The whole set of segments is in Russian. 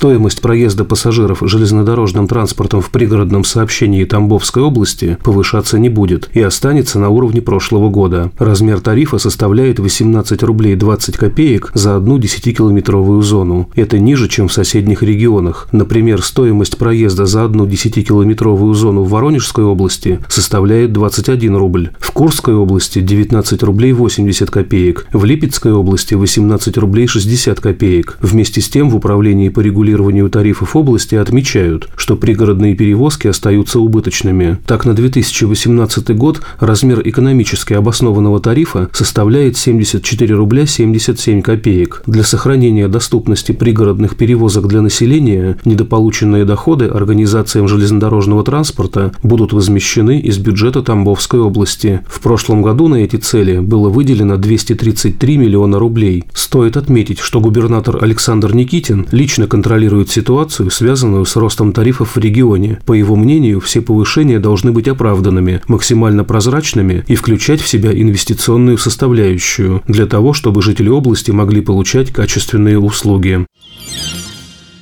Стоимость проезда пассажиров железнодорожным транспортом в пригородном сообщении Тамбовской области повышаться не будет и останется на уровне прошлого года. Размер тарифа составляет 18 рублей 20 копеек за одну 10-километровую зону. Это ниже, чем в соседних регионах. Например, стоимость проезда за одну 10-километровую зону в Воронежской области составляет 21 рубль, в Курской области 19 рублей 80 копеек, в Липецкой области 18 рублей 60 копеек. Вместе с тем в управлении по регулированию регулированию тарифов области отмечают, что пригородные перевозки остаются убыточными. Так, на 2018 год размер экономически обоснованного тарифа составляет 74 рубля 77 копеек. Для сохранения доступности пригородных перевозок для населения недополученные доходы организациям железнодорожного транспорта будут возмещены из бюджета Тамбовской области. В прошлом году на эти цели было выделено 233 миллиона рублей. Стоит отметить, что губернатор Александр Никитин лично контролирует контролирует ситуацию, связанную с ростом тарифов в регионе. По его мнению, все повышения должны быть оправданными, максимально прозрачными и включать в себя инвестиционную составляющую, для того, чтобы жители области могли получать качественные услуги.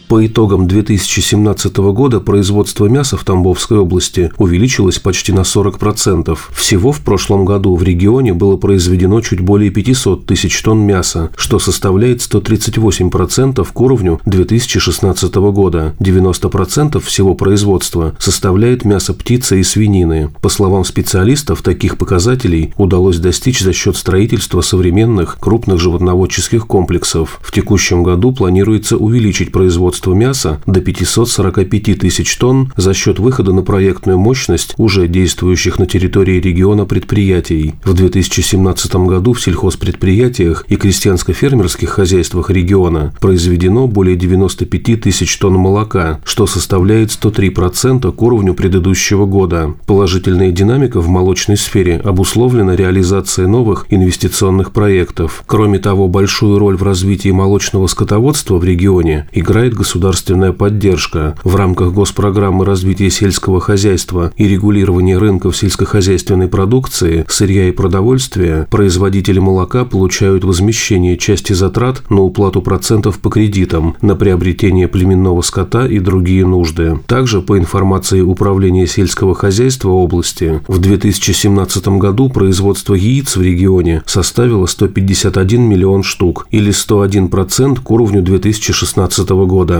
По итогам 2017 года производство мяса в Тамбовской области увеличилось почти на 40%. Всего в прошлом году в регионе было произведено чуть более 500 тысяч тонн мяса, что составляет 138% к уровню 2016 года. 90% всего производства составляет мясо птицы и свинины. По словам специалистов, таких показателей удалось достичь за счет строительства современных крупных животноводческих комплексов. В текущем году планируется увеличить производство производства мяса до 545 тысяч тонн за счет выхода на проектную мощность уже действующих на территории региона предприятий. В 2017 году в сельхозпредприятиях и крестьянско-фермерских хозяйствах региона произведено более 95 тысяч тонн молока, что составляет 103% к уровню предыдущего года. Положительная динамика в молочной сфере обусловлена реализацией новых инвестиционных проектов. Кроме того, большую роль в развитии молочного скотоводства в регионе играет государственная государственная поддержка в рамках госпрограммы развития сельского хозяйства и регулирования рынков сельскохозяйственной продукции, сырья и продовольствия, производители молока получают возмещение части затрат на уплату процентов по кредитам, на приобретение племенного скота и другие нужды. Также, по информации Управления сельского хозяйства области, в 2017 году производство яиц в регионе составило 151 миллион штук или 101% к уровню 2016 года.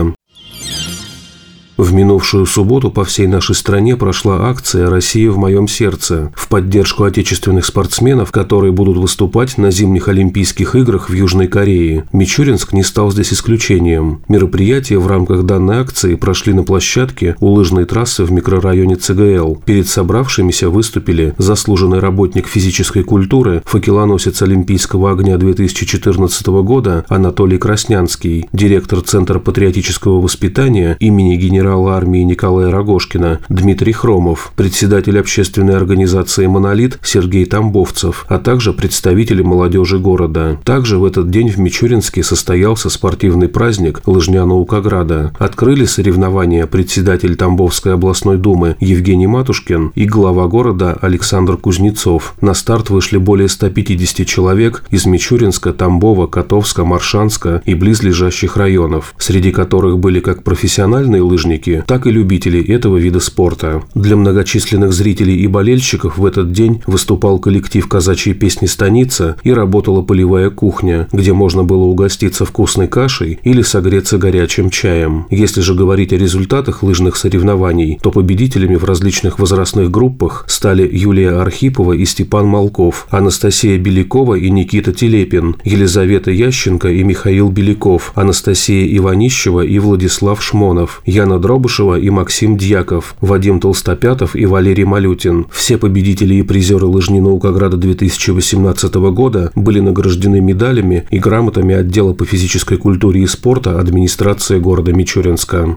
В минувшую субботу по всей нашей стране прошла акция «Россия в моем сердце» в поддержку отечественных спортсменов, которые будут выступать на зимних Олимпийских играх в Южной Корее. Мичуринск не стал здесь исключением. Мероприятия в рамках данной акции прошли на площадке у лыжной трассы в микрорайоне ЦГЛ. Перед собравшимися выступили заслуженный работник физической культуры, факелоносец Олимпийского огня 2014 года Анатолий Краснянский, директор Центра патриотического воспитания имени генерала генерала армии Николая Рогошкина, Дмитрий Хромов, председатель общественной организации «Монолит» Сергей Тамбовцев, а также представители молодежи города. Также в этот день в Мичуринске состоялся спортивный праздник Лыжня Наукограда. Открыли соревнования председатель Тамбовской областной думы Евгений Матушкин и глава города Александр Кузнецов. На старт вышли более 150 человек из Мичуринска, Тамбова, Котовска, Маршанска и близлежащих районов, среди которых были как профессиональные лыжники, художники, так и любители этого вида спорта. Для многочисленных зрителей и болельщиков в этот день выступал коллектив казачьей песни «Станица» и работала полевая кухня, где можно было угоститься вкусной кашей или согреться горячим чаем. Если же говорить о результатах лыжных соревнований, то победителями в различных возрастных группах стали Юлия Архипова и Степан Малков, Анастасия Белякова и Никита Телепин, Елизавета Ященко и Михаил Беляков, Анастасия Иванищева и Владислав Шмонов, Яна Дробышева и Максим Дьяков, Вадим Толстопятов и Валерий Малютин. Все победители и призеры лыжни Наукограда 2018 года были награждены медалями и грамотами отдела по физической культуре и спорта администрации города Мичуринска.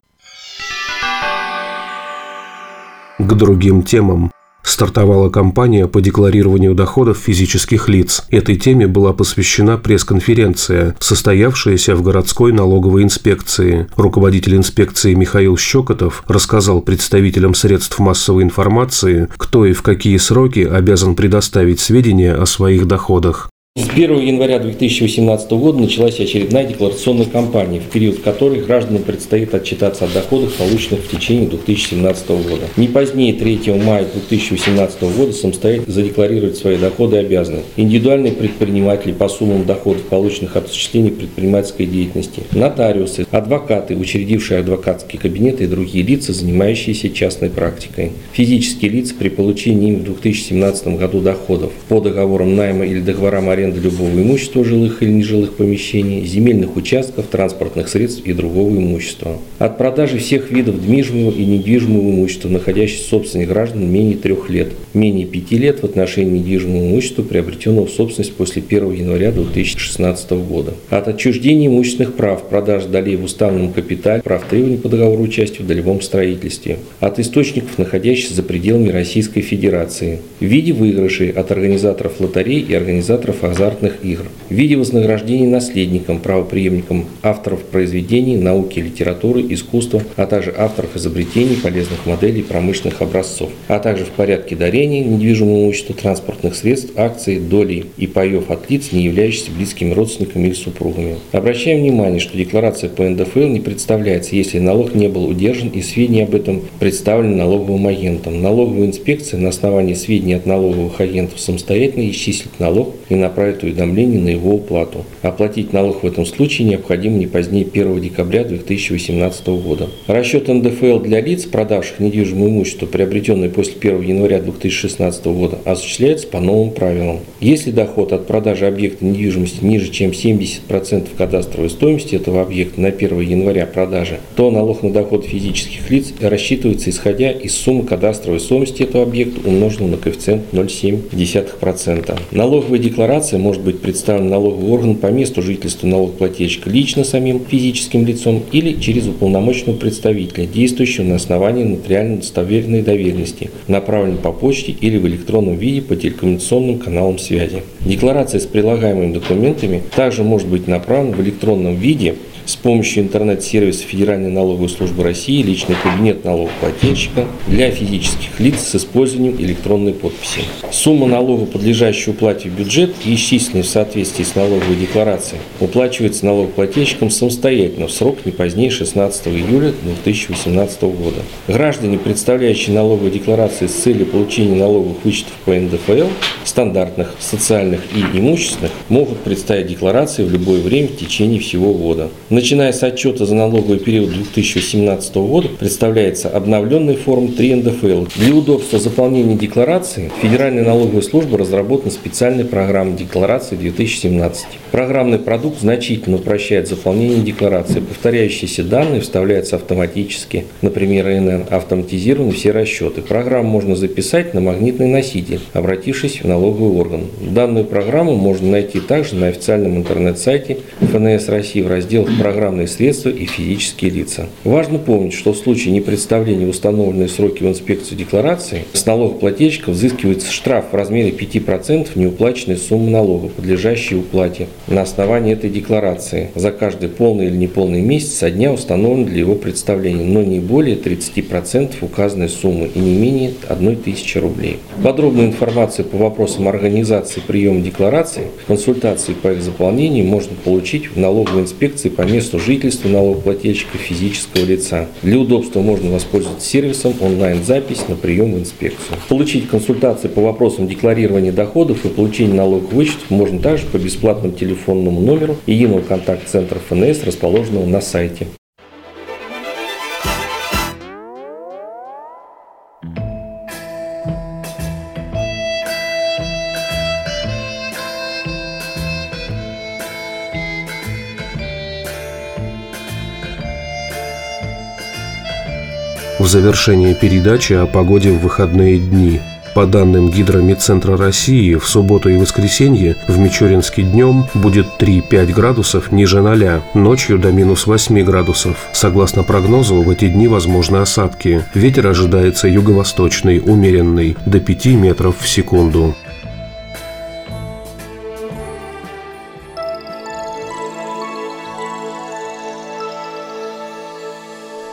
К другим темам. Стартовала кампания по декларированию доходов физических лиц. Этой теме была посвящена пресс-конференция, состоявшаяся в городской налоговой инспекции. Руководитель инспекции Михаил Щекотов рассказал представителям средств массовой информации, кто и в какие сроки обязан предоставить сведения о своих доходах. С 1 января 2018 года началась очередная декларационная кампания, в период которой гражданам предстоит отчитаться о доходах, полученных в течение 2017 года. Не позднее 3 мая 2018 года самостоятельно задекларировать свои доходы обязаны индивидуальные предприниматели по суммам доходов, полученных от осуществления предпринимательской деятельности, нотариусы, адвокаты, учредившие адвокатские кабинеты и другие лица, занимающиеся частной практикой, физические лица при получении им в 2017 году доходов по договорам найма или договорам аренды аренды любого имущества жилых или нежилых помещений, земельных участков, транспортных средств и другого имущества. От продажи всех видов движимого и недвижимого имущества, находящихся в собственности граждан менее трех лет, менее пяти лет в отношении недвижимого имущества, приобретенного в собственность после 1 января 2016 года. От отчуждения имущественных прав, продаж долей в уставном капитале, прав требований по договору участия в долевом строительстве. От источников, находящихся за пределами Российской Федерации. В виде выигрышей от организаторов лотерей и организаторов азартных игр в виде вознаграждений наследникам, правоприемникам авторов произведений, науки, литературы, искусства, а также авторов изобретений, полезных моделей, промышленных образцов, а также в порядке дарения недвижимого имущества, транспортных средств, акций, долей и паев от лиц, не являющихся близкими родственниками или супругами. Обращаем внимание, что декларация по НДФЛ не представляется, если налог не был удержан и сведения об этом представлены налоговым агентом. Налоговая инспекция на основании сведений от налоговых агентов самостоятельно исчислит налог и направит отправит уведомление на его уплату. Оплатить налог в этом случае необходимо не позднее 1 декабря 2018 года. Расчет НДФЛ для лиц, продавших недвижимое имущество, приобретенное после 1 января 2016 года, осуществляется по новым правилам. Если доход от продажи объекта недвижимости ниже, чем 70% кадастровой стоимости этого объекта на 1 января продажи, то налог на доход физических лиц рассчитывается исходя из суммы кадастровой стоимости этого объекта, умноженного на коэффициент 0,7%. Налоговая декларация декларация может быть представлена налоговый орган по месту жительства налогоплательщика лично самим физическим лицом или через уполномоченного представителя, действующего на основании нотариально достоверной доверенности, направленной по почте или в электронном виде по телекоммуникационным каналам связи. Декларация с прилагаемыми документами также может быть направлена в электронном виде с помощью интернет-сервиса Федеральной налоговой службы России личный кабинет налогоплательщика для физических лиц с использованием электронной подписи. Сумма налога, подлежащая уплате в бюджет исчисленная в соответствии с налоговой декларацией, уплачивается налогоплательщиком самостоятельно в срок не позднее 16 июля 2018 года. Граждане, представляющие налоговые декларации с целью получения налоговых вычетов по НДФЛ, стандартных, социальных и имущественных, могут представить декларации в любое время в течение всего года. Начиная с отчета за налоговый период 2017 года представляется обновленный форм 3 НДФЛ. Для удобства заполнения декларации Федеральная налоговая служба разработана специальная программа декларации 2017. Программный продукт значительно упрощает заполнение декларации. Повторяющиеся данные вставляются автоматически. Например, ИНН автоматизированы все расчеты. Программу можно записать на магнитный носитель, обратившись в налоговый орган. Данную программу можно найти также на официальном интернет-сайте ФНС России в разделах программные средства и физические лица. Важно помнить, что в случае непредставления установленные сроки в инспекцию декларации с налогоплательщика взыскивается штраф в размере 5% неуплаченной суммы налога, подлежащей уплате на основании этой декларации за каждый полный или неполный месяц со дня установлен для его представления, но не более 30% указанной суммы и не менее 1 тысячи рублей. Подробную информацию по вопросам организации приема деклараций, консультации по их заполнению можно получить в налоговой инспекции по месту жительства налогоплательщика физического лица. Для удобства можно воспользоваться сервисом онлайн-запись на прием в инспекцию. Получить консультации по вопросам декларирования доходов и получения налоговых вычетов можно также по бесплатному телефонному номеру единого контакт-центра ФНС, расположенного на сайте. В завершении передачи о погоде в выходные дни. По данным Гидромедцентра России, в субботу и воскресенье в Мичуринске днем будет 3-5 градусов ниже 0, ночью до минус 8 градусов. Согласно прогнозу, в эти дни возможны осадки. Ветер ожидается юго-восточный, умеренный, до 5 метров в секунду.